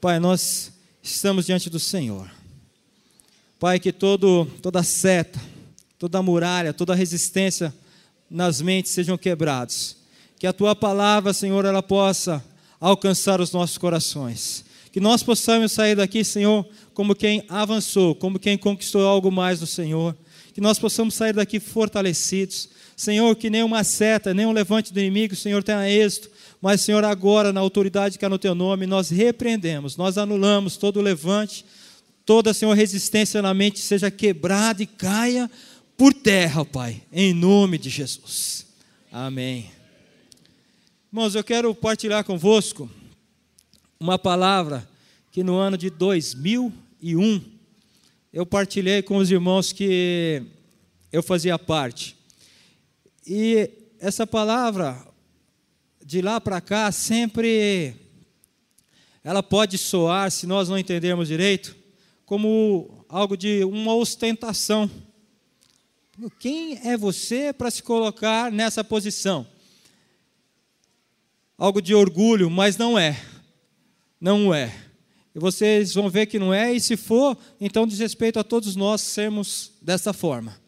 Pai, nós estamos diante do Senhor. Pai, que todo, toda seta, toda muralha, toda resistência nas mentes sejam quebrados. Que a tua palavra, Senhor, ela possa alcançar os nossos corações. Que nós possamos sair daqui, Senhor, como quem avançou, como quem conquistou algo mais do Senhor. Que nós possamos sair daqui fortalecidos. Senhor, que nenhuma seta, nenhum levante do inimigo, Senhor, tenha êxito. Mas, Senhor, agora, na autoridade que é no Teu nome, nós repreendemos, nós anulamos todo levante, toda, Senhor, resistência na mente seja quebrada e caia por terra, Pai, em nome de Jesus. Amém. Irmãos, eu quero partilhar convosco uma palavra que no ano de 2001 eu partilhei com os irmãos que eu fazia parte. E essa palavra, de lá para cá, sempre ela pode soar, se nós não entendermos direito, como algo de uma ostentação. Quem é você para se colocar nessa posição? algo de orgulho, mas não é. Não é. E vocês vão ver que não é, e se for, então diz respeito a todos nós sermos dessa forma.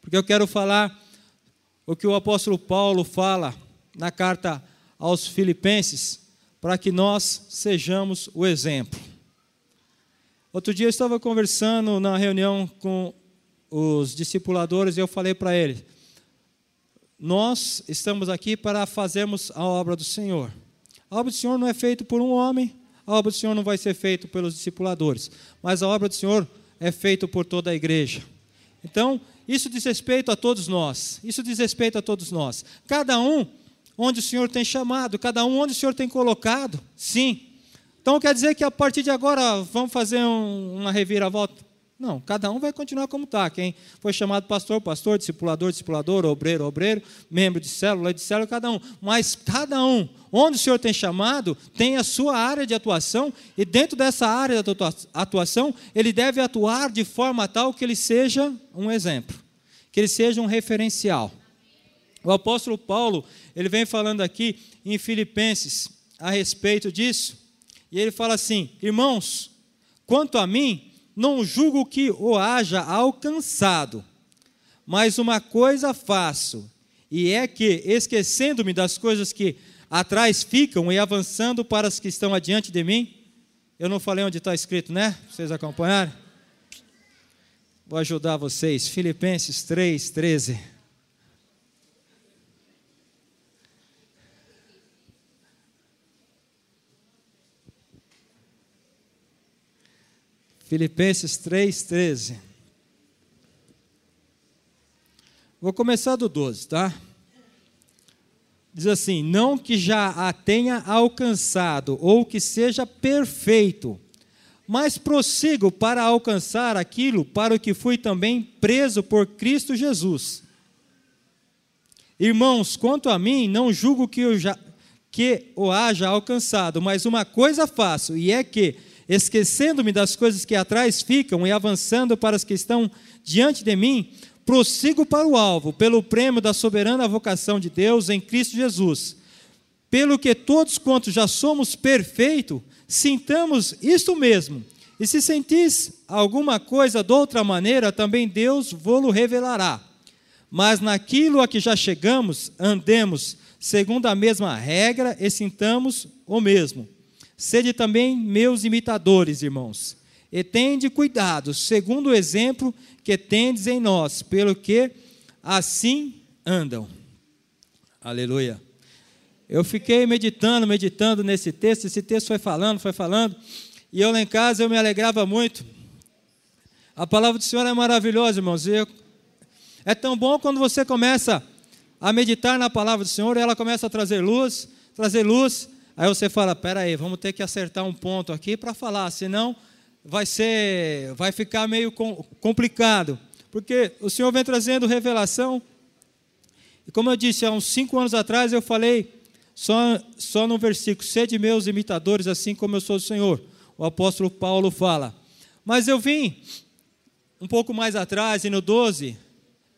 Porque eu quero falar o que o apóstolo Paulo fala na carta aos Filipenses, para que nós sejamos o exemplo. Outro dia eu estava conversando na reunião com os discipuladores e eu falei para eles: nós estamos aqui para fazermos a obra do Senhor. A obra do Senhor não é feita por um homem, a obra do Senhor não vai ser feita pelos discipuladores, mas a obra do Senhor é feita por toda a igreja. Então, isso diz respeito a todos nós. Isso diz respeito a todos nós. Cada um onde o Senhor tem chamado, cada um onde o Senhor tem colocado, sim. Então quer dizer que a partir de agora vamos fazer um, uma reviravolta? Não, cada um vai continuar como está. Quem foi chamado pastor, pastor, discipulador, discipulador, obreiro, obreiro, membro de célula, de célula, cada um. Mas cada um, onde o Senhor tem chamado, tem a sua área de atuação, e dentro dessa área de atuação, ele deve atuar de forma tal que ele seja um exemplo, que ele seja um referencial. O apóstolo Paulo, ele vem falando aqui em Filipenses a respeito disso, e ele fala assim: irmãos, quanto a mim, não julgo que o haja alcançado, mas uma coisa faço, e é que, esquecendo-me das coisas que atrás ficam e avançando para as que estão adiante de mim, eu não falei onde está escrito, né? Vocês acompanharam? Vou ajudar vocês. Filipenses 3, 13. Filipenses 3,13. Vou começar do 12, tá? Diz assim: Não que já a tenha alcançado, ou que seja perfeito, mas prossigo para alcançar aquilo para o que fui também preso por Cristo Jesus. Irmãos, quanto a mim, não julgo que, eu já, que o haja alcançado, mas uma coisa faço, e é que, esquecendo-me das coisas que atrás ficam e avançando para as que estão diante de mim, prossigo para o alvo, pelo prêmio da soberana vocação de Deus em Cristo Jesus. Pelo que todos quantos já somos perfeitos, sintamos isto mesmo. E se sentis alguma coisa de outra maneira, também Deus vô-lo revelará. Mas naquilo a que já chegamos, andemos segundo a mesma regra e sintamos o mesmo. Sede também meus imitadores, irmãos, e tende cuidado, segundo o exemplo que tendes em nós, pelo que assim andam. Aleluia. Eu fiquei meditando, meditando nesse texto, esse texto foi falando, foi falando, e eu lá em casa eu me alegrava muito. A palavra do Senhor é maravilhosa, irmãos. Eu, é tão bom quando você começa a meditar na palavra do Senhor ela começa a trazer luz, trazer luz, Aí você fala, pera aí, vamos ter que acertar um ponto aqui para falar, senão vai ser, vai ficar meio complicado, porque o Senhor vem trazendo revelação. E como eu disse há uns cinco anos atrás, eu falei só, só no versículo: sede meus imitadores, assim como eu sou do Senhor. O apóstolo Paulo fala. Mas eu vim um pouco mais atrás, e no 12,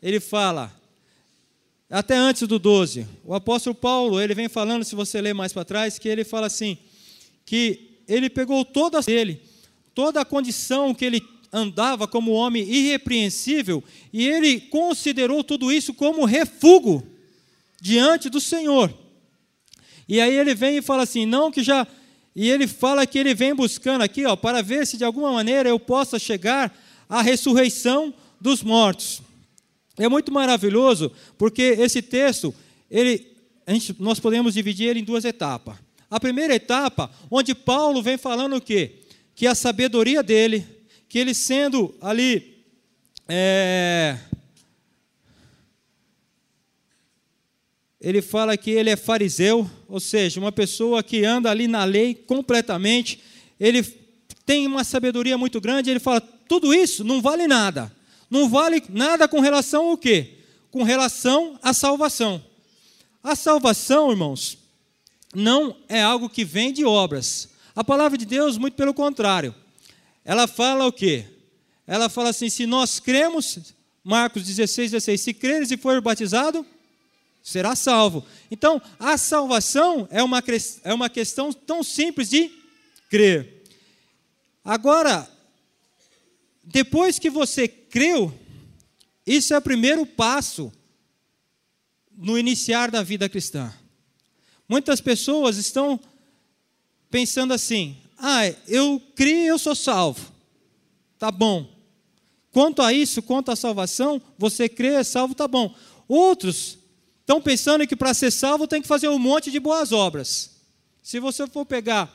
ele fala: até antes do 12. O apóstolo Paulo, ele vem falando, se você ler mais para trás, que ele fala assim, que ele pegou toda ele, toda a condição que ele andava como homem irrepreensível, e ele considerou tudo isso como refúgio diante do Senhor. E aí ele vem e fala assim: não que já. E ele fala que ele vem buscando aqui, ó, para ver se de alguma maneira eu possa chegar à ressurreição dos mortos. É muito maravilhoso, porque esse texto, ele, gente, nós podemos dividir ele em duas etapas. A primeira etapa, onde Paulo vem falando o quê? Que a sabedoria dele, que ele sendo ali é, ele fala que ele é fariseu, ou seja, uma pessoa que anda ali na lei completamente, ele tem uma sabedoria muito grande, ele fala, tudo isso não vale nada. Não vale nada com relação ao quê? Com relação à salvação. A salvação, irmãos, não é algo que vem de obras. A palavra de Deus, muito pelo contrário. Ela fala o quê? Ela fala assim: se nós cremos, Marcos 16, 16, se creres e for batizado, será salvo. Então, a salvação é uma, é uma questão tão simples de crer. Agora, depois que você creu, isso é o primeiro passo no iniciar da vida cristã. Muitas pessoas estão pensando assim: ah, eu criei, eu sou salvo. Tá bom. Quanto a isso, quanto à salvação, você crê, é salvo, tá bom. Outros Estão pensando que para ser salvo tem que fazer um monte de boas obras. Se você for pegar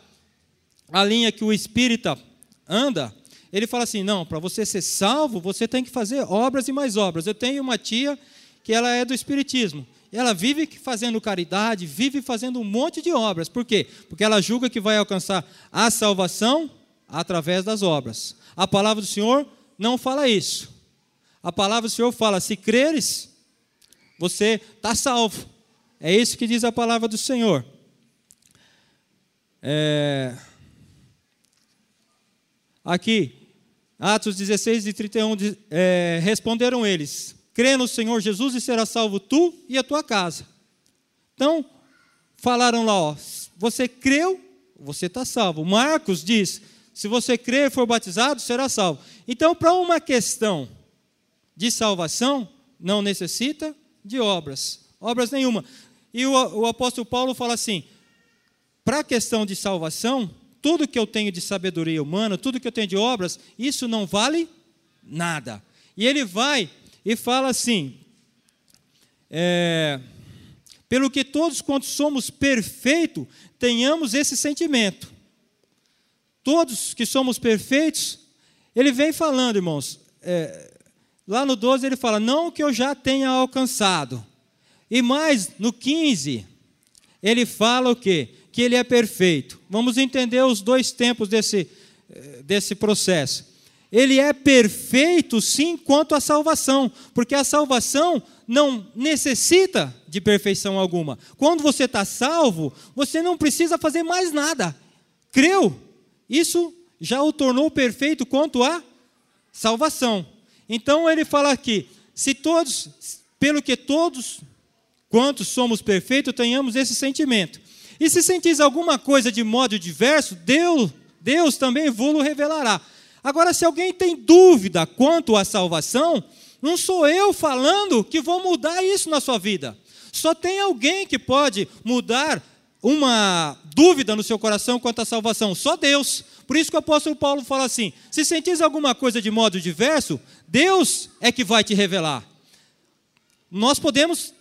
a linha que o espírita anda, ele fala assim: não, para você ser salvo, você tem que fazer obras e mais obras. Eu tenho uma tia que ela é do espiritismo. Ela vive fazendo caridade, vive fazendo um monte de obras. Por quê? Porque ela julga que vai alcançar a salvação através das obras. A palavra do Senhor não fala isso. A palavra do Senhor fala: se creres, você está salvo. É isso que diz a palavra do Senhor. É... Aqui, Atos 16 e 31, é, responderam eles: crê no Senhor Jesus e será salvo tu e a tua casa. Então, falaram lá, ó, você creu, você está salvo. Marcos diz: se você crer e for batizado, será salvo. Então, para uma questão de salvação, não necessita de obras, obras nenhuma. E o, o apóstolo Paulo fala assim: para a questão de salvação, tudo que eu tenho de sabedoria humana, tudo que eu tenho de obras, isso não vale nada. E ele vai e fala assim: é, pelo que todos quantos somos perfeitos, tenhamos esse sentimento. Todos que somos perfeitos, ele vem falando, irmãos, é, Lá no 12 ele fala: Não que eu já tenha alcançado. E mais, no 15, ele fala o quê? Que ele é perfeito. Vamos entender os dois tempos desse, desse processo. Ele é perfeito, sim, quanto à salvação, porque a salvação não necessita de perfeição alguma. Quando você está salvo, você não precisa fazer mais nada. Creu? Isso já o tornou perfeito quanto à salvação. Então ele fala aqui: se todos, pelo que todos, quantos somos perfeitos, tenhamos esse sentimento. E se sentis alguma coisa de modo diverso, Deus, Deus também vos revelará. Agora, se alguém tem dúvida quanto à salvação, não sou eu falando que vou mudar isso na sua vida. Só tem alguém que pode mudar uma dúvida no seu coração quanto à salvação, só Deus. Por isso que o apóstolo Paulo fala assim: se sentis alguma coisa de modo diverso, Deus é que vai te revelar. Nós podemos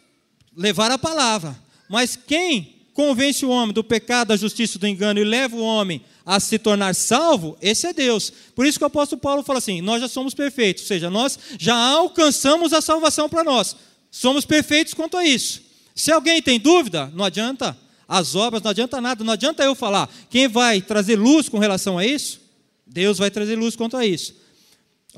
levar a palavra, mas quem convence o homem do pecado, da justiça, do engano e leva o homem a se tornar salvo, esse é Deus. Por isso que o apóstolo Paulo fala assim: nós já somos perfeitos, ou seja, nós já alcançamos a salvação para nós. Somos perfeitos quanto a isso. Se alguém tem dúvida, não adianta as obras, não adianta nada, não adianta eu falar. Quem vai trazer luz com relação a isso? Deus vai trazer luz quanto a isso.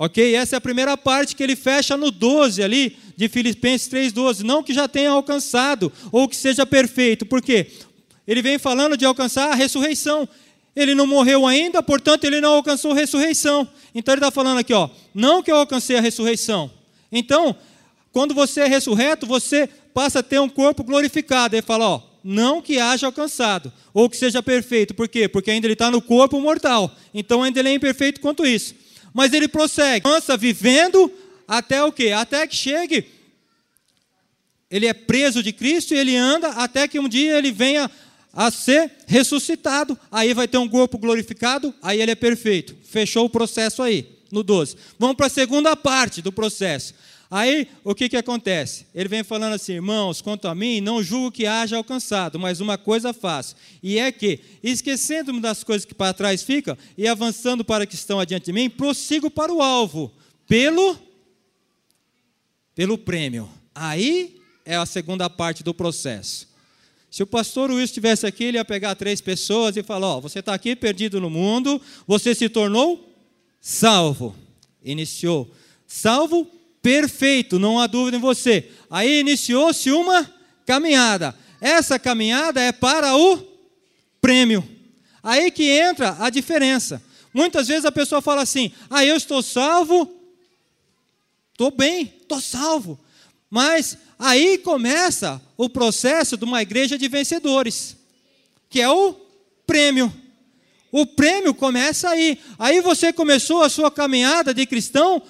Ok? Essa é a primeira parte que ele fecha no 12 ali, de Filipenses 3,12. Não que já tenha alcançado, ou que seja perfeito. Por quê? Ele vem falando de alcançar a ressurreição. Ele não morreu ainda, portanto, ele não alcançou a ressurreição. Então ele está falando aqui, ó, não que eu alcancei a ressurreição. Então, quando você é ressurreto, você passa a ter um corpo glorificado. Ele fala, ó, não que haja alcançado, ou que seja perfeito. Por quê? Porque ainda ele está no corpo mortal. Então ainda ele é imperfeito quanto isso. Mas ele prossegue, avança vivendo até o quê? Até que chegue. Ele é preso de Cristo e ele anda até que um dia ele venha a ser ressuscitado. Aí vai ter um corpo glorificado, aí ele é perfeito. Fechou o processo aí, no 12. Vamos para a segunda parte do processo. Aí, o que, que acontece? Ele vem falando assim, irmãos, quanto a mim, não julgo que haja alcançado, mas uma coisa faço, e é que, esquecendo-me das coisas que para trás ficam, e avançando para que estão adiante de mim, prossigo para o alvo, pelo, pelo prêmio. Aí é a segunda parte do processo. Se o pastor Luiz estivesse aqui, ele ia pegar três pessoas e falar: Ó, você está aqui perdido no mundo, você se tornou salvo. Iniciou. Salvo perfeito, não há dúvida em você. Aí iniciou-se uma caminhada. Essa caminhada é para o prêmio. Aí que entra a diferença. Muitas vezes a pessoa fala assim: ah, eu estou salvo, estou bem, estou salvo. Mas aí começa o processo de uma igreja de vencedores, que é o prêmio. O prêmio começa aí. Aí você começou a sua caminhada de cristão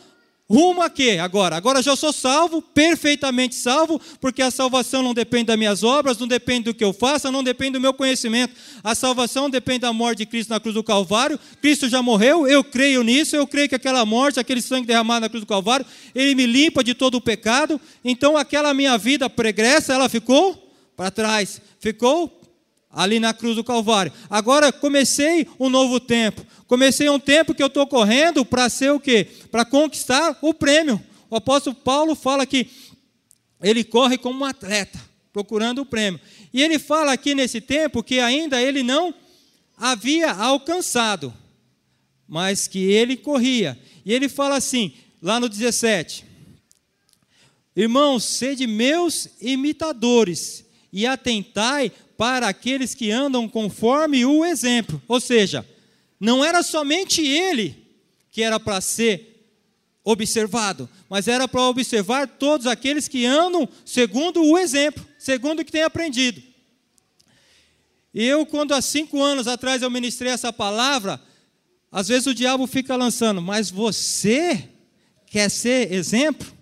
Rumo a quê? Agora, agora já sou salvo, perfeitamente salvo, porque a salvação não depende das minhas obras, não depende do que eu faça, não depende do meu conhecimento. A salvação depende da morte de Cristo na cruz do Calvário. Cristo já morreu, eu creio nisso, eu creio que aquela morte, aquele sangue derramado na cruz do Calvário, ele me limpa de todo o pecado. Então aquela minha vida pregressa, ela ficou para trás, ficou ali na cruz do Calvário. Agora comecei um novo tempo. Comecei um tempo que eu estou correndo para ser o quê? Para conquistar o prêmio. O apóstolo Paulo fala que ele corre como um atleta, procurando o prêmio. E ele fala aqui nesse tempo que ainda ele não havia alcançado, mas que ele corria. E ele fala assim, lá no 17: Irmãos, sede meus imitadores e atentai para aqueles que andam conforme o exemplo. Ou seja, não era somente ele que era para ser observado, mas era para observar todos aqueles que andam segundo o exemplo, segundo o que tem aprendido. Eu, quando há cinco anos atrás eu ministrei essa palavra, às vezes o diabo fica lançando, mas você quer ser exemplo?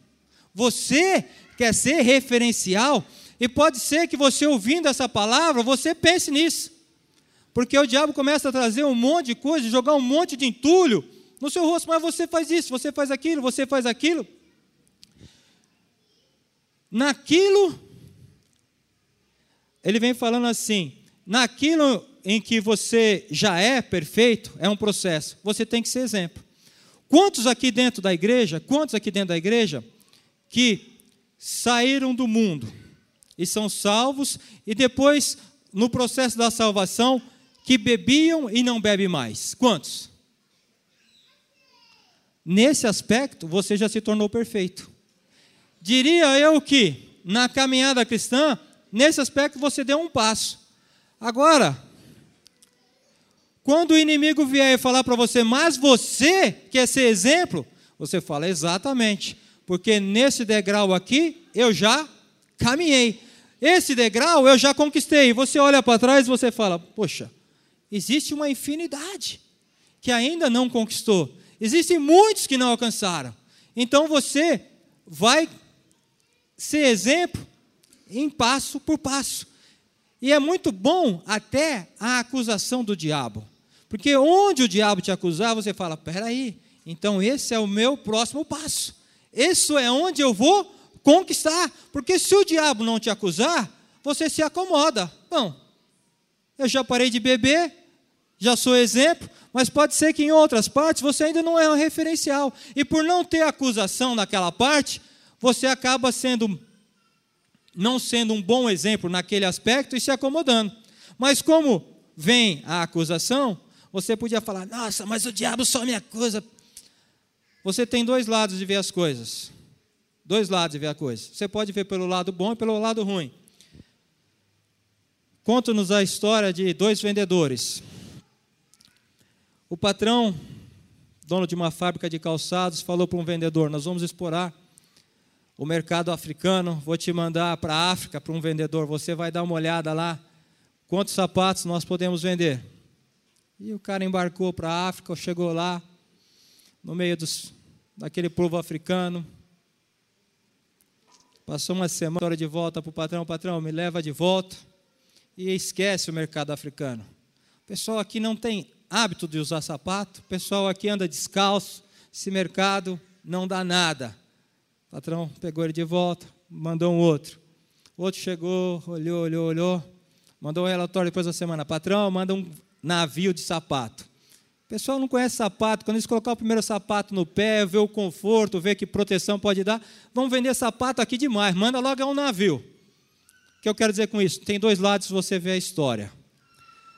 Você quer ser referencial? E pode ser que você ouvindo essa palavra, você pense nisso. Porque o diabo começa a trazer um monte de coisa, jogar um monte de entulho no seu rosto, mas você faz isso, você faz aquilo, você faz aquilo. Naquilo, ele vem falando assim: naquilo em que você já é perfeito, é um processo, você tem que ser exemplo. Quantos aqui dentro da igreja, quantos aqui dentro da igreja, que saíram do mundo, e são salvos, e depois, no processo da salvação, que bebiam e não bebem mais. Quantos? Nesse aspecto, você já se tornou perfeito. Diria eu que, na caminhada cristã, nesse aspecto você deu um passo. Agora, quando o inimigo vier e falar para você, mas você quer ser exemplo, você fala exatamente, porque nesse degrau aqui eu já caminhei. Esse degrau eu já conquistei. Você olha para trás e você fala: Poxa, existe uma infinidade que ainda não conquistou. Existem muitos que não alcançaram. Então você vai ser exemplo em passo por passo. E é muito bom até a acusação do diabo. Porque onde o diabo te acusar, você fala: peraí, então esse é o meu próximo passo. Isso é onde eu vou conquistar. Porque se o diabo não te acusar, você se acomoda. Bom, eu já parei de beber, já sou exemplo, mas pode ser que em outras partes você ainda não é um referencial. E por não ter acusação naquela parte, você acaba sendo não sendo um bom exemplo naquele aspecto e se acomodando. Mas como vem a acusação, você podia falar: "Nossa, mas o diabo só me acusa". Você tem dois lados de ver as coisas dois lados de ver a coisa. Você pode ver pelo lado bom e pelo lado ruim. Conta-nos a história de dois vendedores. O patrão, dono de uma fábrica de calçados, falou para um vendedor: Nós vamos explorar o mercado africano, vou te mandar para a África, para um vendedor, você vai dar uma olhada lá, quantos sapatos nós podemos vender. E o cara embarcou para a África, chegou lá, no meio dos, daquele povo africano, passou uma semana de volta para o patrão, patrão, me leva de volta, e esquece o mercado africano. O pessoal aqui não tem hábito de usar sapato, o pessoal aqui anda descalço, esse mercado não dá nada. O patrão pegou ele de volta, mandou um outro. O outro chegou, olhou, olhou, olhou, mandou um relatório depois da semana. Patrão, manda um navio de sapato. O pessoal não conhece sapato, quando eles colocar o primeiro sapato no pé, ver o conforto, ver que proteção pode dar, vão vender sapato aqui demais, manda logo um navio. O que eu quero dizer com isso? Tem dois lados você vê a história.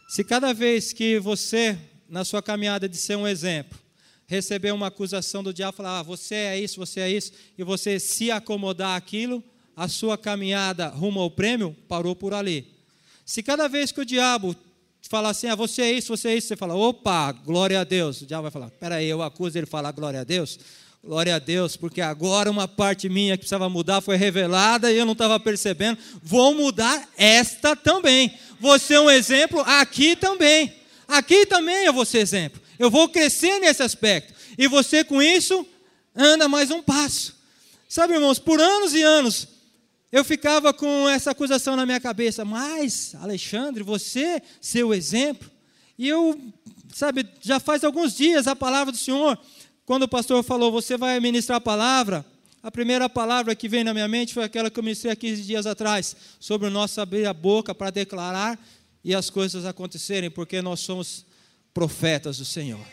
Se cada vez que você, na sua caminhada de ser um exemplo, receber uma acusação do diabo, falar, ah, você é isso, você é isso, e você se acomodar aquilo, a sua caminhada rumo ao prêmio parou por ali. Se cada vez que o diabo falar assim, ah, você é isso, você é isso, você fala, opa, glória a Deus. O diabo vai falar, peraí, eu acuso ele falar glória a Deus. Glória a Deus, porque agora uma parte minha que precisava mudar foi revelada e eu não estava percebendo. Vou mudar esta também. Você é um exemplo aqui também. Aqui também eu vou ser exemplo. Eu vou crescer nesse aspecto. E você, com isso, anda mais um passo. Sabe, irmãos, por anos e anos, eu ficava com essa acusação na minha cabeça. Mas, Alexandre, você, seu exemplo. E eu, sabe, já faz alguns dias a palavra do Senhor, quando o pastor falou, você vai ministrar a palavra. A primeira palavra que veio na minha mente foi aquela que eu ministrei há 15 dias atrás, sobre o nosso abrir a boca para declarar e as coisas acontecerem, porque nós somos profetas do Senhor.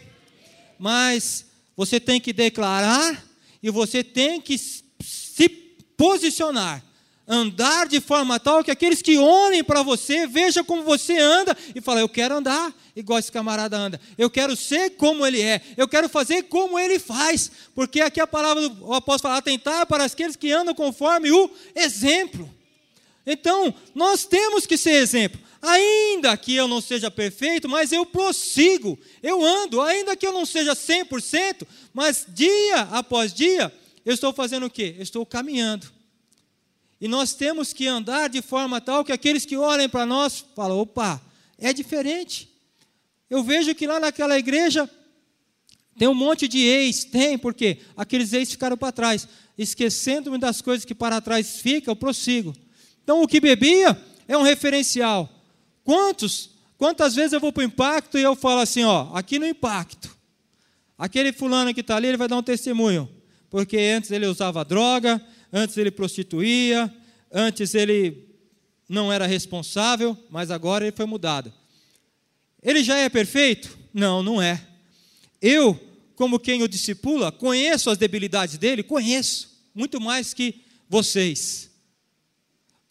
Mas você tem que declarar e você tem que se posicionar, andar de forma tal que aqueles que olhem para você vejam como você anda e falam: Eu quero andar igual esse camarada anda, eu quero ser como ele é, eu quero fazer como ele faz, porque aqui a palavra do apóstolo fala: atentar para aqueles que andam conforme o exemplo. Então, nós temos que ser exemplo. Ainda que eu não seja perfeito, mas eu prossigo, eu ando, ainda que eu não seja 100%, mas dia após dia, eu estou fazendo o quê? Eu estou caminhando. E nós temos que andar de forma tal que aqueles que olhem para nós falam: opa, é diferente. Eu vejo que lá naquela igreja tem um monte de ex, tem, porque aqueles ex ficaram para trás. Esquecendo-me das coisas que para trás ficam, eu prossigo. Então, o que bebia é um referencial. Quantos, quantas vezes eu vou para o impacto e eu falo assim, ó, aqui no impacto, aquele fulano que está ali, ele vai dar um testemunho, porque antes ele usava droga, antes ele prostituía, antes ele não era responsável, mas agora ele foi mudado. Ele já é perfeito? Não, não é. Eu, como quem o discipula, conheço as debilidades dele, conheço, muito mais que vocês.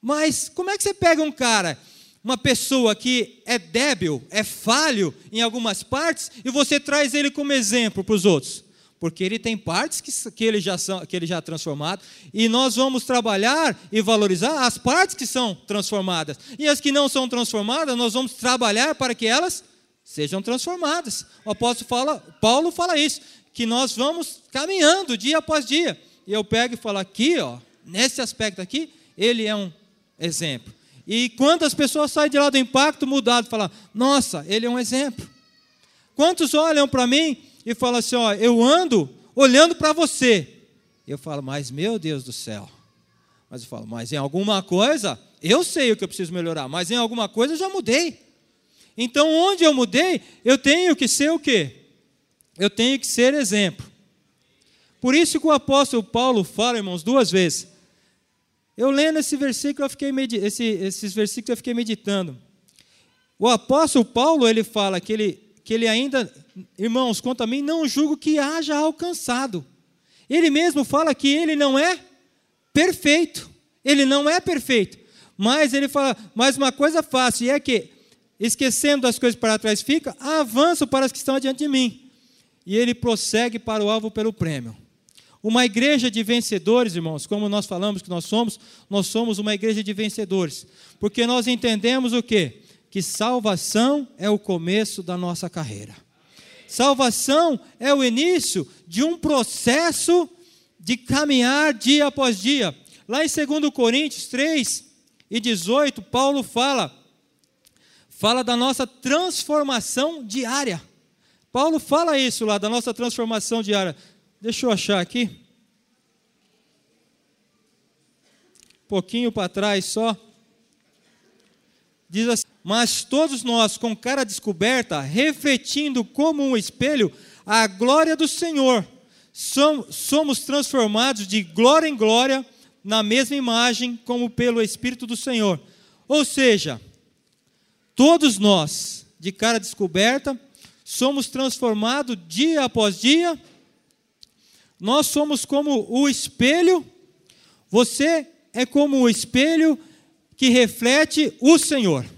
Mas como é que você pega um cara uma pessoa que é débil, é falho em algumas partes, e você traz ele como exemplo para os outros. Porque ele tem partes que, que, ele já são, que ele já é transformado, e nós vamos trabalhar e valorizar as partes que são transformadas. E as que não são transformadas, nós vamos trabalhar para que elas sejam transformadas. O apóstolo fala, Paulo fala isso, que nós vamos caminhando dia após dia. E eu pego e falo aqui, ó, nesse aspecto aqui, ele é um exemplo. E quantas pessoas saem de lá do impacto mudado falam: Nossa, ele é um exemplo. Quantos olham para mim e falam assim: Ó, eu ando olhando para você. Eu falo: Mas meu Deus do céu. Mas eu falo: Mas em alguma coisa, eu sei o que eu preciso melhorar, mas em alguma coisa eu já mudei. Então, onde eu mudei, eu tenho que ser o quê? Eu tenho que ser exemplo. Por isso que o apóstolo Paulo fala, irmãos, duas vezes. Eu lendo esse versículo, eu fiquei esse, esses versículos eu fiquei meditando. O apóstolo Paulo, ele fala que ele, que ele ainda, irmãos, quanto a mim, não julgo que haja alcançado. Ele mesmo fala que ele não é perfeito. Ele não é perfeito. Mas ele fala, mas uma coisa fácil, e é que, esquecendo das coisas para trás fica, avanço para as que estão adiante de mim. E ele prossegue para o alvo pelo prêmio. Uma igreja de vencedores, irmãos, como nós falamos que nós somos, nós somos uma igreja de vencedores, porque nós entendemos o quê? Que salvação é o começo da nossa carreira. Salvação é o início de um processo de caminhar dia após dia. Lá em 2 Coríntios 3 e 18, Paulo fala fala da nossa transformação diária. Paulo fala isso lá da nossa transformação diária. Deixa eu achar aqui. Um pouquinho para trás só. Diz assim: Mas todos nós, com cara descoberta, refletindo como um espelho a glória do Senhor, somos transformados de glória em glória na mesma imagem, como pelo Espírito do Senhor. Ou seja, todos nós, de cara descoberta, somos transformados dia após dia. Nós somos como o espelho, você é como o espelho que reflete o Senhor.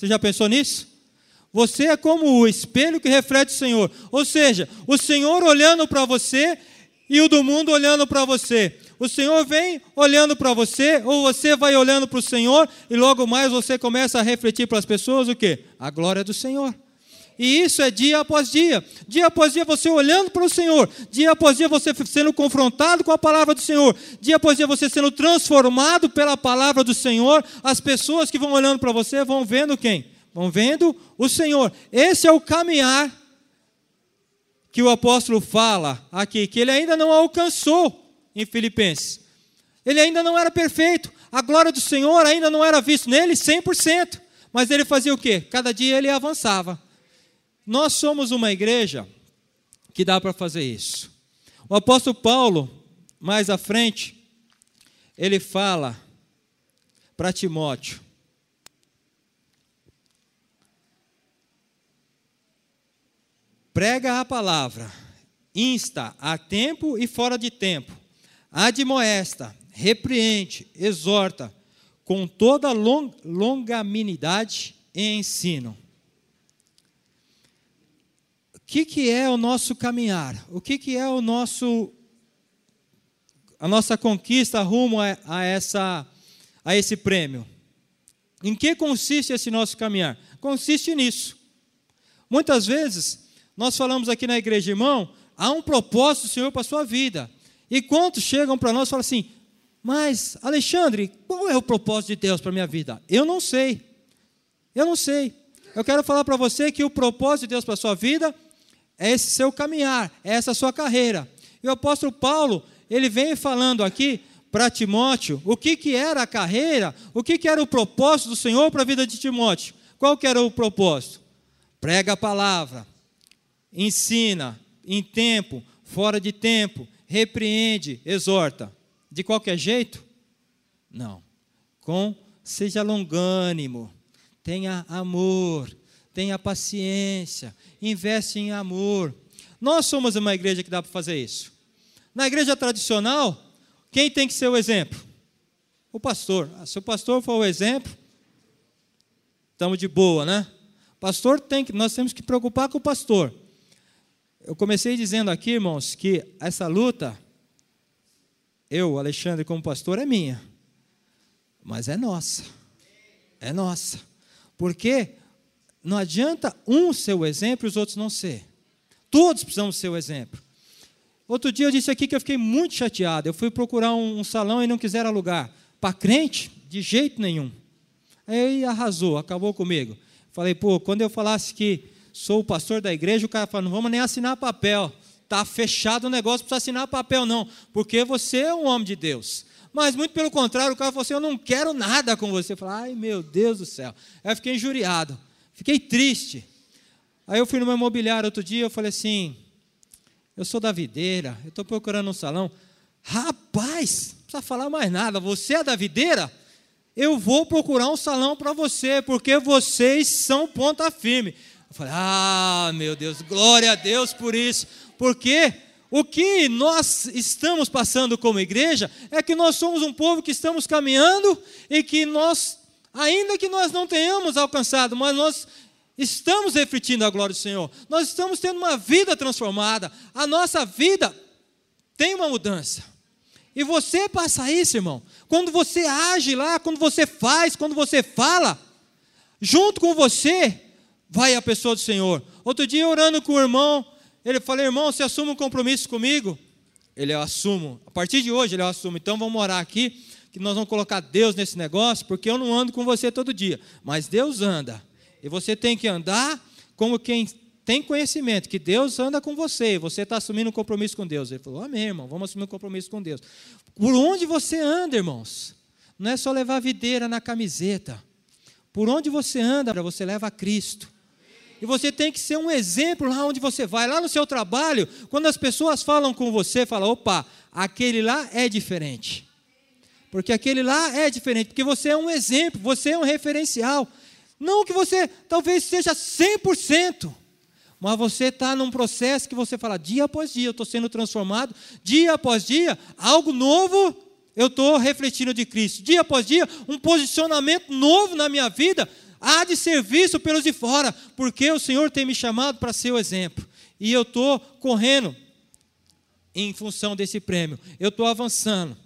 Você já pensou nisso? Você é como o espelho que reflete o Senhor. Ou seja, o Senhor olhando para você e o do mundo olhando para você. O Senhor vem olhando para você, ou você vai olhando para o Senhor, e logo mais você começa a refletir para as pessoas o que? A glória do Senhor. E isso é dia após dia. Dia após dia você olhando para o Senhor. Dia após dia você sendo confrontado com a palavra do Senhor. Dia após dia você sendo transformado pela palavra do Senhor. As pessoas que vão olhando para você vão vendo quem? Vão vendo o Senhor. Esse é o caminhar que o apóstolo fala aqui, que ele ainda não alcançou em Filipenses. Ele ainda não era perfeito. A glória do Senhor ainda não era vista nele 100%. Mas ele fazia o quê? Cada dia ele avançava. Nós somos uma igreja que dá para fazer isso. O apóstolo Paulo, mais à frente, ele fala para Timóteo: prega a palavra, insta a tempo e fora de tempo, admoesta, repreende, exorta, com toda longanimidade e ensino que, que é o nosso caminhar? O que, que é o nosso a nossa conquista rumo a, a, essa, a esse prêmio? Em que consiste esse nosso caminhar? Consiste nisso. Muitas vezes, nós falamos aqui na igreja, irmão, há um propósito do Senhor para a sua vida. E quantos chegam para nós e falam assim, mas, Alexandre, qual é o propósito de Deus para a minha vida? Eu não sei. Eu não sei. Eu quero falar para você que o propósito de Deus para a sua vida é esse seu caminhar, é essa sua carreira. E o apóstolo Paulo, ele vem falando aqui para Timóteo o que, que era a carreira, o que, que era o propósito do Senhor para a vida de Timóteo. Qual que era o propósito? Prega a palavra, ensina em tempo, fora de tempo, repreende, exorta. De qualquer jeito? Não. Com seja longânimo, tenha amor, tenha paciência, investe em amor. Nós somos uma igreja que dá para fazer isso. Na igreja tradicional, quem tem que ser o exemplo? O pastor. Ah, se o pastor for o exemplo, estamos de boa, né? Pastor tem que, nós temos que preocupar com o pastor. Eu comecei dizendo aqui, irmãos, que essa luta, eu, Alexandre, como pastor, é minha, mas é nossa. É nossa. Porque não adianta um ser o exemplo e os outros não ser. Todos precisamos ser o exemplo. Outro dia eu disse aqui que eu fiquei muito chateado. Eu fui procurar um, um salão e não quiseram alugar. Para crente, de jeito nenhum. Aí arrasou, acabou comigo. Falei, pô, quando eu falasse que sou o pastor da igreja, o cara falou, não vamos nem assinar papel. Está fechado o negócio, não precisa assinar papel, não. Porque você é um homem de Deus. Mas muito pelo contrário, o cara falou assim: eu não quero nada com você. Eu falei, ai meu Deus do céu. Aí eu fiquei injuriado. Fiquei triste. Aí eu fui no meu imobiliário outro dia, eu falei assim, eu sou da videira, eu estou procurando um salão. Rapaz, não precisa falar mais nada, você é da videira? Eu vou procurar um salão para você, porque vocês são ponta firme. Eu falei, ah, meu Deus, glória a Deus por isso, porque o que nós estamos passando como igreja é que nós somos um povo que estamos caminhando e que nós Ainda que nós não tenhamos alcançado, mas nós estamos refletindo a glória do Senhor. Nós estamos tendo uma vida transformada. A nossa vida tem uma mudança. E você passa isso, irmão. Quando você age lá, quando você faz, quando você fala, junto com você vai a pessoa do Senhor. Outro dia, orando com o irmão, ele falou: Irmão, você assume um compromisso comigo? ele eu assumo. A partir de hoje ele eu assumo. Então vamos morar aqui, que nós vamos colocar Deus nesse negócio, porque eu não ando com você todo dia, mas Deus anda. E você tem que andar como quem tem conhecimento que Deus anda com você, você está assumindo um compromisso com Deus. Ele falou: Amém, irmão, vamos assumir um compromisso com Deus. Por onde você anda, irmãos? Não é só levar a videira na camiseta. Por onde você anda, você leva a Cristo. E você tem que ser um exemplo lá onde você vai, lá no seu trabalho, quando as pessoas falam com você, fala: opa, aquele lá é diferente. Porque aquele lá é diferente, porque você é um exemplo, você é um referencial. Não que você talvez seja 100%, mas você está num processo que você fala, dia após dia, eu estou sendo transformado, dia após dia, algo novo eu estou refletindo de Cristo. Dia após dia, um posicionamento novo na minha vida há de ser visto pelos de fora, porque o Senhor tem me chamado para ser o exemplo. E eu estou correndo em função desse prêmio, eu estou avançando.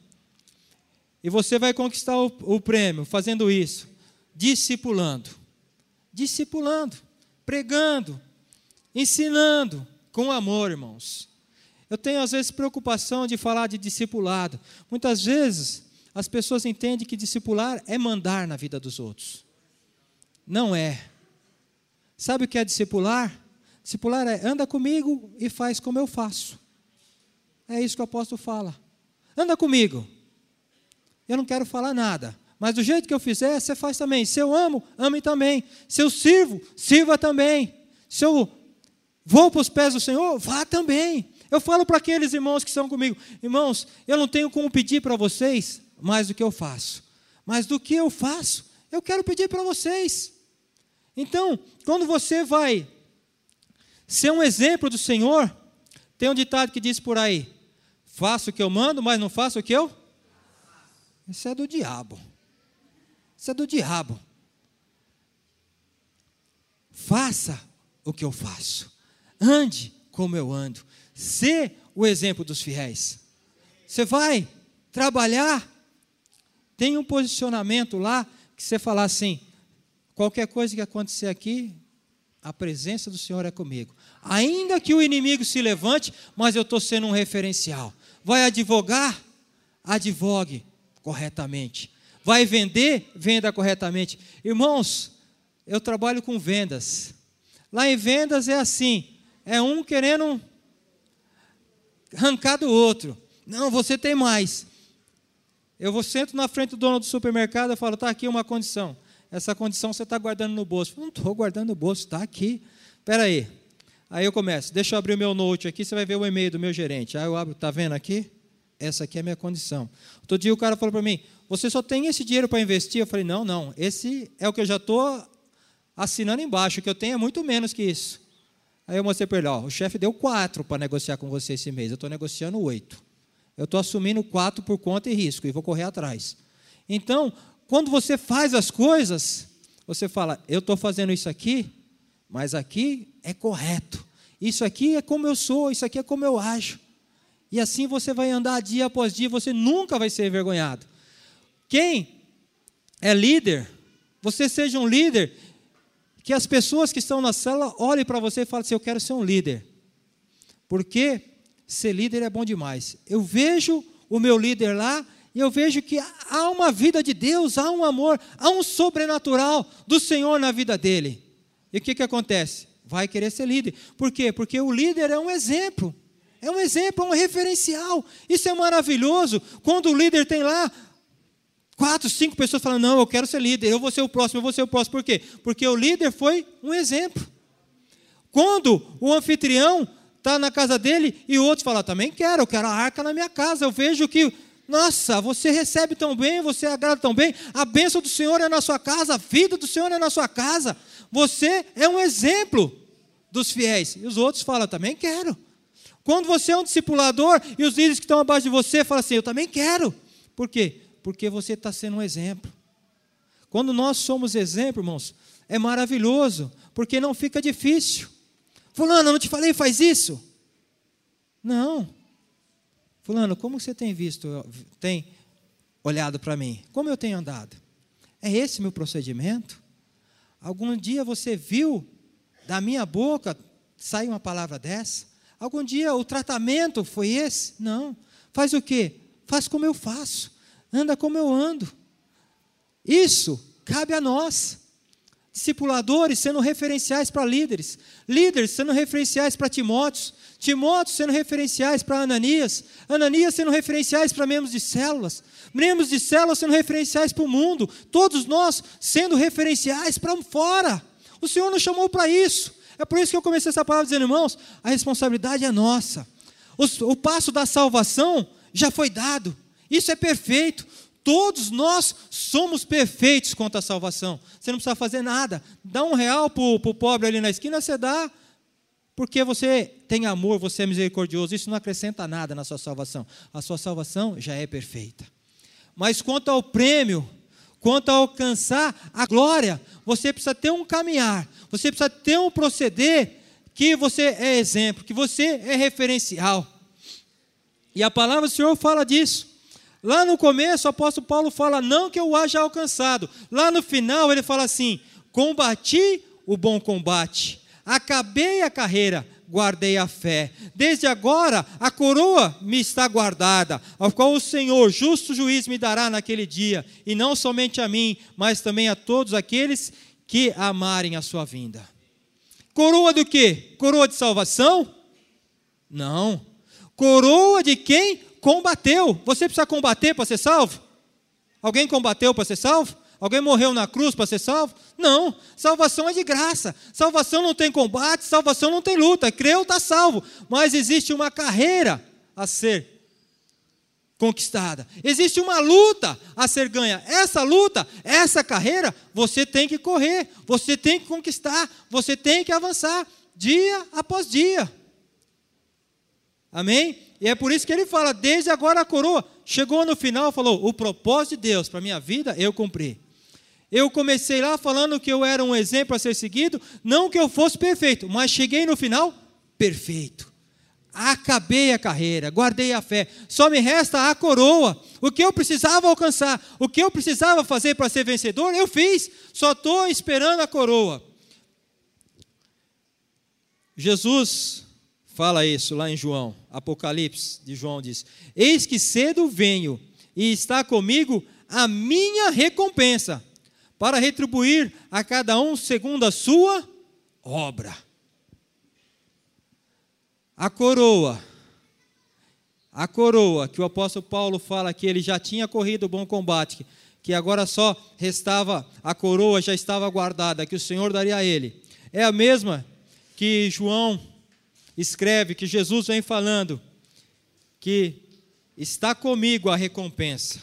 E você vai conquistar o, o prêmio fazendo isso, discipulando, discipulando, pregando, ensinando com amor, irmãos. Eu tenho às vezes preocupação de falar de discipulado. Muitas vezes as pessoas entendem que discipular é mandar na vida dos outros. Não é. Sabe o que é discipular? Discipular é anda comigo e faz como eu faço. É isso que o apóstolo fala. Anda comigo. Eu não quero falar nada. Mas do jeito que eu fizer, você faz também. Se eu amo, ame também. Se eu sirvo, sirva também. Se eu vou para os pés do Senhor, vá também. Eu falo para aqueles irmãos que estão comigo: irmãos, eu não tenho como pedir para vocês mais do que eu faço. Mas do que eu faço, eu quero pedir para vocês. Então, quando você vai ser um exemplo do Senhor, tem um ditado que diz por aí: faço o que eu mando, mas não faço o que eu. Isso é do diabo. Isso é do diabo. Faça o que eu faço. Ande como eu ando. Sê o exemplo dos fiéis. Você vai trabalhar, tem um posicionamento lá que você falar assim: Qualquer coisa que acontecer aqui, a presença do Senhor é comigo. Ainda que o inimigo se levante, mas eu estou sendo um referencial. Vai advogar? Advogue corretamente. Vai vender? Venda corretamente. Irmãos, eu trabalho com vendas. Lá em vendas é assim: é um querendo arrancar do outro. Não, você tem mais. Eu vou sento na frente do dono do supermercado e falo: está aqui uma condição essa condição você está guardando no bolso. Não estou guardando no bolso, está aqui. Espera aí. Aí eu começo, deixa eu abrir o meu note aqui, você vai ver o e-mail do meu gerente. Aí eu abro, está vendo aqui? Essa aqui é a minha condição. Outro dia o cara falou para mim, você só tem esse dinheiro para investir? Eu falei, não, não, esse é o que eu já estou assinando embaixo, o que eu tenho é muito menos que isso. Aí eu mostrei para ele, ó, o chefe deu quatro para negociar com você esse mês, eu estou negociando oito. Eu estou assumindo quatro por conta e risco e vou correr atrás. Então, quando você faz as coisas, você fala: eu estou fazendo isso aqui, mas aqui é correto. Isso aqui é como eu sou, isso aqui é como eu ajo. E assim você vai andar dia após dia, você nunca vai ser envergonhado. Quem é líder, você seja um líder, que as pessoas que estão na cela olhem para você e falem assim: Eu quero ser um líder. Porque ser líder é bom demais. Eu vejo o meu líder lá, e eu vejo que há uma vida de Deus, há um amor, há um sobrenatural do Senhor na vida dele. E o que, que acontece? Vai querer ser líder. Por quê? Porque o líder é um exemplo. É um exemplo, é um referencial. Isso é maravilhoso. Quando o líder tem lá quatro, cinco pessoas falando: Não, eu quero ser líder, eu vou ser o próximo, eu vou ser o próximo. Por quê? Porque o líder foi um exemplo. Quando o anfitrião está na casa dele e o outro fala: Também quero, eu quero a arca na minha casa. Eu vejo que nossa, você recebe tão bem, você agrada tão bem, a bênção do Senhor é na sua casa, a vida do Senhor é na sua casa. Você é um exemplo dos fiéis. E os outros falam, também quero. Quando você é um discipulador e os líderes que estão abaixo de você falam assim, eu também quero. Por quê? Porque você está sendo um exemplo. Quando nós somos exemplo, irmãos, é maravilhoso, porque não fica difícil. Fulano, não te falei, faz isso? Não. Fulano, como você tem visto, tem olhado para mim? Como eu tenho andado? É esse meu procedimento? Algum dia você viu da minha boca sair uma palavra dessa? Algum dia o tratamento foi esse? Não. Faz o quê? Faz como eu faço. Anda como eu ando. Isso cabe a nós. Discipuladores sendo referenciais para líderes, líderes sendo referenciais para Timóteos, Timóteo sendo referenciais para Ananias, Ananias sendo referenciais para membros de células, membros de células sendo referenciais para o mundo, todos nós sendo referenciais para fora. O Senhor nos chamou para isso. É por isso que eu comecei essa palavra dizendo, irmãos, a responsabilidade é nossa. O, o passo da salvação já foi dado. Isso é perfeito. Todos nós somos perfeitos quanto à salvação. Você não precisa fazer nada. Dá um real para o pobre ali na esquina, você dá, porque você tem amor, você é misericordioso. Isso não acrescenta nada na sua salvação. A sua salvação já é perfeita. Mas quanto ao prêmio, quanto a alcançar a glória, você precisa ter um caminhar, você precisa ter um proceder que você é exemplo, que você é referencial. E a palavra do Senhor fala disso. Lá no começo, o apóstolo Paulo fala: Não que eu haja alcançado. Lá no final, ele fala assim: Combati o bom combate, acabei a carreira, guardei a fé. Desde agora, a coroa me está guardada, ao qual o Senhor, justo juiz, me dará naquele dia, e não somente a mim, mas também a todos aqueles que amarem a sua vinda. Coroa do quê? Coroa de salvação? Não. Coroa de quem combateu. Você precisa combater para ser salvo? Alguém combateu para ser salvo? Alguém morreu na cruz para ser salvo? Não. Salvação é de graça. Salvação não tem combate, salvação não tem luta. Creu, está salvo. Mas existe uma carreira a ser conquistada. Existe uma luta a ser ganha. Essa luta, essa carreira, você tem que correr, você tem que conquistar, você tem que avançar dia após dia. Amém? E é por isso que ele fala: desde agora a coroa. Chegou no final, falou: o propósito de Deus para minha vida, eu cumpri. Eu comecei lá falando que eu era um exemplo a ser seguido, não que eu fosse perfeito, mas cheguei no final perfeito. Acabei a carreira, guardei a fé, só me resta a coroa. O que eu precisava alcançar, o que eu precisava fazer para ser vencedor, eu fiz, só estou esperando a coroa. Jesus fala isso lá em João, Apocalipse de João diz: Eis que cedo venho, e está comigo a minha recompensa, para retribuir a cada um segundo a sua obra. A coroa, a coroa que o apóstolo Paulo fala que ele já tinha corrido o bom combate, que agora só restava a coroa, já estava guardada, que o Senhor daria a ele. É a mesma que João escreve que Jesus vem falando que está comigo a recompensa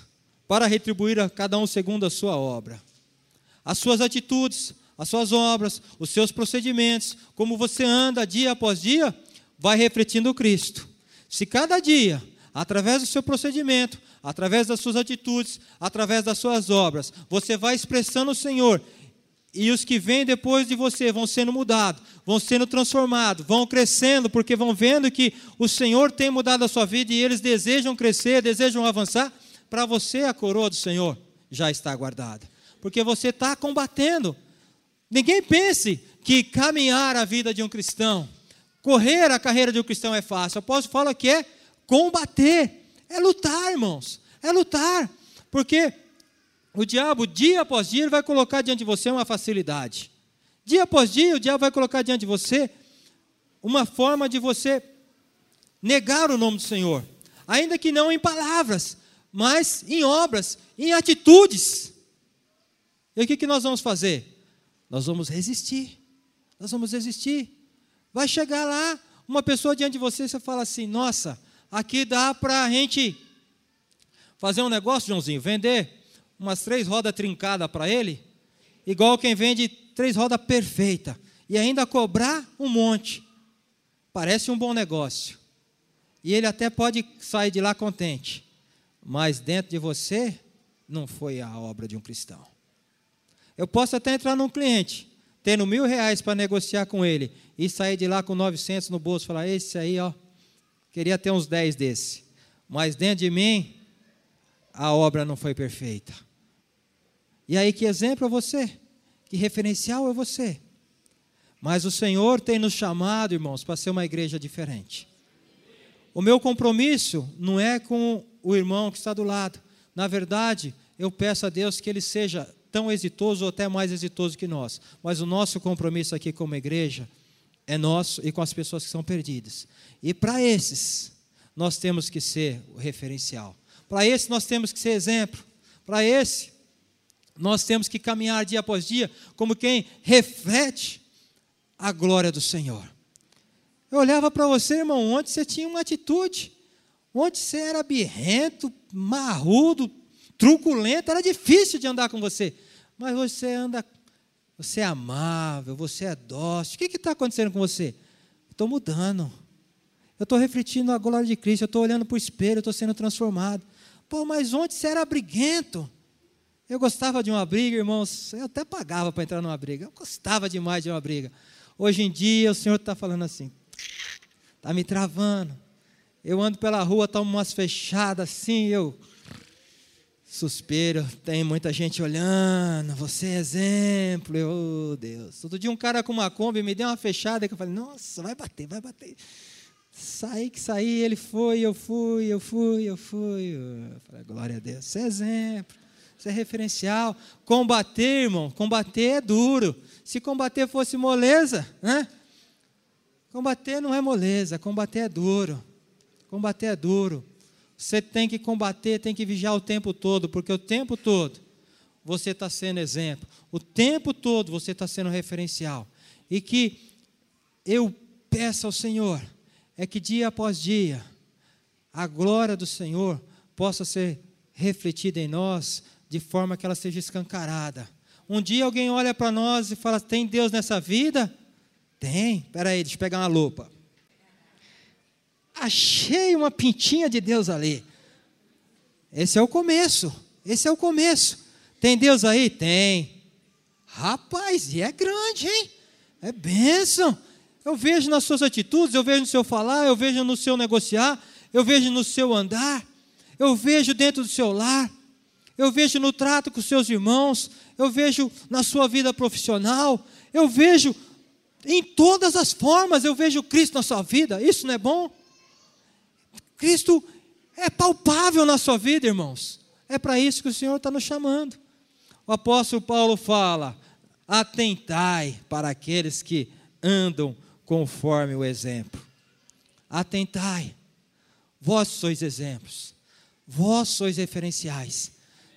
para retribuir a cada um segundo a sua obra. As suas atitudes, as suas obras, os seus procedimentos, como você anda dia após dia, vai refletindo Cristo. Se cada dia, através do seu procedimento, através das suas atitudes, através das suas obras, você vai expressando o Senhor e os que vêm depois de você vão sendo mudados, vão sendo transformados, vão crescendo, porque vão vendo que o Senhor tem mudado a sua vida e eles desejam crescer, desejam avançar. Para você, a coroa do Senhor já está guardada, porque você está combatendo. Ninguém pense que caminhar a vida de um cristão, correr a carreira de um cristão é fácil. O apóstolo fala que é combater, é lutar, irmãos, é lutar, porque o diabo, dia após dia, ele vai colocar diante de você uma facilidade. Dia após dia, o diabo vai colocar diante de você uma forma de você negar o nome do Senhor, ainda que não em palavras, mas em obras, em atitudes. E o que, que nós vamos fazer? Nós vamos resistir. Nós vamos resistir. Vai chegar lá, uma pessoa diante de você, você fala assim: nossa, aqui dá para a gente fazer um negócio, Joãozinho, vender umas três rodas trincadas para ele, igual quem vende três rodas perfeita e ainda cobrar um monte. Parece um bom negócio. E ele até pode sair de lá contente, mas dentro de você não foi a obra de um cristão. Eu posso até entrar num cliente, tendo mil reais para negociar com ele e sair de lá com 900 no bolso, falar: esse aí, ó, queria ter uns 10 desse, mas dentro de mim a obra não foi perfeita. E aí, que exemplo é você? Que referencial é você? Mas o Senhor tem nos chamado, irmãos, para ser uma igreja diferente. O meu compromisso não é com o irmão que está do lado. Na verdade, eu peço a Deus que ele seja tão exitoso ou até mais exitoso que nós. Mas o nosso compromisso aqui como igreja é nosso e com as pessoas que são perdidas. E para esses, nós temos que ser o referencial. Para esse, nós temos que ser exemplo. Para esse, nós temos que caminhar dia após dia como quem reflete a glória do Senhor. Eu olhava para você, irmão, ontem você tinha uma atitude. Ontem você era birrento, marrudo, truculento, era difícil de andar com você. Mas você anda, você é amável, você é dócil. O que está acontecendo com você? Estou mudando. Eu estou refletindo a glória de Cristo, eu estou olhando para o espelho, eu estou sendo transformado. Pô, mas ontem você era briguento. Eu gostava de uma briga, irmãos. Eu até pagava para entrar numa briga. Eu gostava demais de uma briga. Hoje em dia, o Senhor está falando assim: Está me travando. Eu ando pela rua, tomo umas fechadas assim, eu suspiro, tem muita gente olhando, você é exemplo, oh Deus. Outro dia um cara com uma Kombi me deu uma fechada que eu falei, nossa, vai bater, vai bater. Saí que saí, ele foi, eu fui, eu fui, eu fui. Eu falei, glória a Deus, você é exemplo, você é referencial. Combater, irmão, combater é duro. Se combater fosse moleza, né? Combater não é moleza, combater é duro. Combater é duro. Você tem que combater, tem que vigiar o tempo todo, porque o tempo todo você está sendo exemplo. O tempo todo você está sendo referencial. E que eu peço ao Senhor é que dia após dia a glória do Senhor possa ser refletida em nós de forma que ela seja escancarada. Um dia alguém olha para nós e fala: tem Deus nessa vida? Tem? Espera aí, deixa eu pegar uma lupa. Achei uma pintinha de Deus ali. Esse é o começo. Esse é o começo. Tem Deus aí? Tem. Rapaz, e é grande, hein? É bênção. Eu vejo nas suas atitudes, eu vejo no seu falar, eu vejo no seu negociar, eu vejo no seu andar, eu vejo dentro do seu lar, eu vejo no trato com seus irmãos, eu vejo na sua vida profissional, eu vejo em todas as formas eu vejo Cristo na sua vida. Isso não é bom? Cristo é palpável na sua vida, irmãos. É para isso que o Senhor está nos chamando. O apóstolo Paulo fala: atentai para aqueles que andam conforme o exemplo. Atentai. Vós sois exemplos. Vós sois referenciais.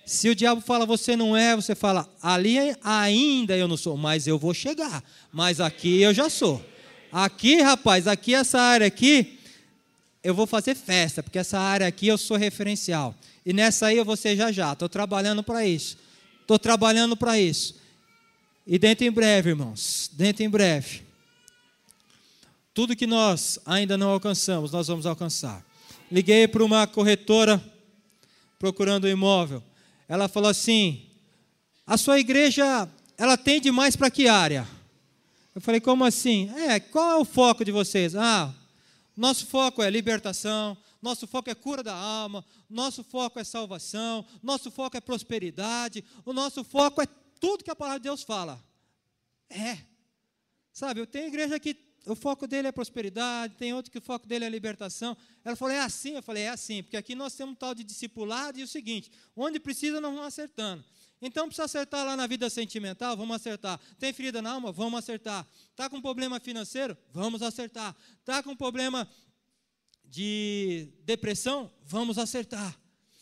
Se o diabo fala você não é, você fala ali ainda eu não sou, mas eu vou chegar. Mas aqui eu já sou. Aqui, rapaz, aqui essa área aqui, eu vou fazer festa, porque essa área aqui eu sou referencial. E nessa aí eu vou ser já já. Estou trabalhando para isso. Estou trabalhando para isso. E dentro em breve, irmãos, dentro em breve, tudo que nós ainda não alcançamos, nós vamos alcançar. Liguei para uma corretora procurando um imóvel ela falou assim: a sua igreja, ela tende mais para que área? Eu falei, como assim? É, qual é o foco de vocês? Ah, nosso foco é libertação, nosso foco é cura da alma, nosso foco é salvação, nosso foco é prosperidade, o nosso foco é tudo que a palavra de Deus fala. É. Sabe, eu tenho igreja que o foco dele é prosperidade, tem outro que o foco dele é libertação. Ela falou, é assim? Eu falei, é assim, porque aqui nós temos um tal de discipulado e o seguinte, onde precisa nós vamos acertando. Então precisa acertar lá na vida sentimental, vamos acertar. Tem ferida na alma? Vamos acertar. Está com problema financeiro? Vamos acertar. Está com problema de depressão? Vamos acertar.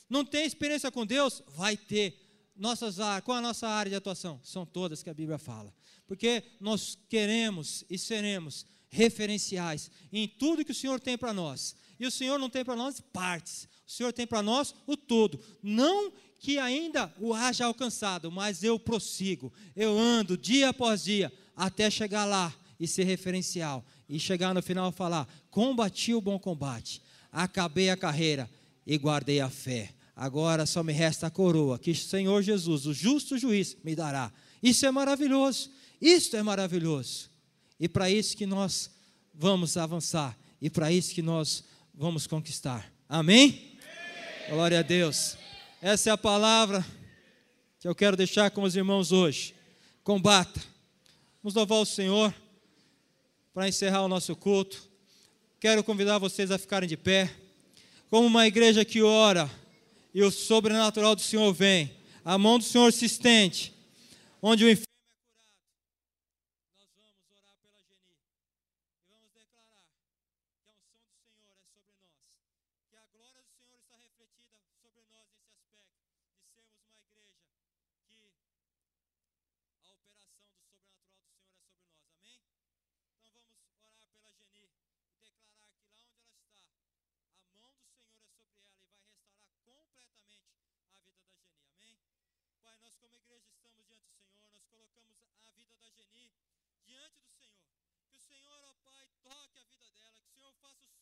Não tem experiência com Deus? Vai ter. Nossas qual a nossa área de atuação? São todas que a Bíblia fala. Porque nós queremos e seremos referenciais em tudo que o Senhor tem para nós. E o Senhor não tem para nós partes, o Senhor tem para nós o todo. Não que ainda o haja alcançado, mas eu prossigo, eu ando dia após dia até chegar lá e ser referencial. E chegar no final e falar: combati o bom combate, acabei a carreira e guardei a fé. Agora só me resta a coroa que o Senhor Jesus, o justo juiz, me dará. Isso é maravilhoso. Isto é maravilhoso. E para isso que nós vamos avançar. E para isso que nós vamos conquistar. Amém? Amém? Glória a Deus. Essa é a palavra que eu quero deixar com os irmãos hoje. Combata. Vamos louvar o Senhor. para encerrar o nosso culto. Quero convidar vocês a ficarem de pé. Como uma igreja que ora e o sobrenatural do Senhor vem, a mão do Senhor se estende, onde o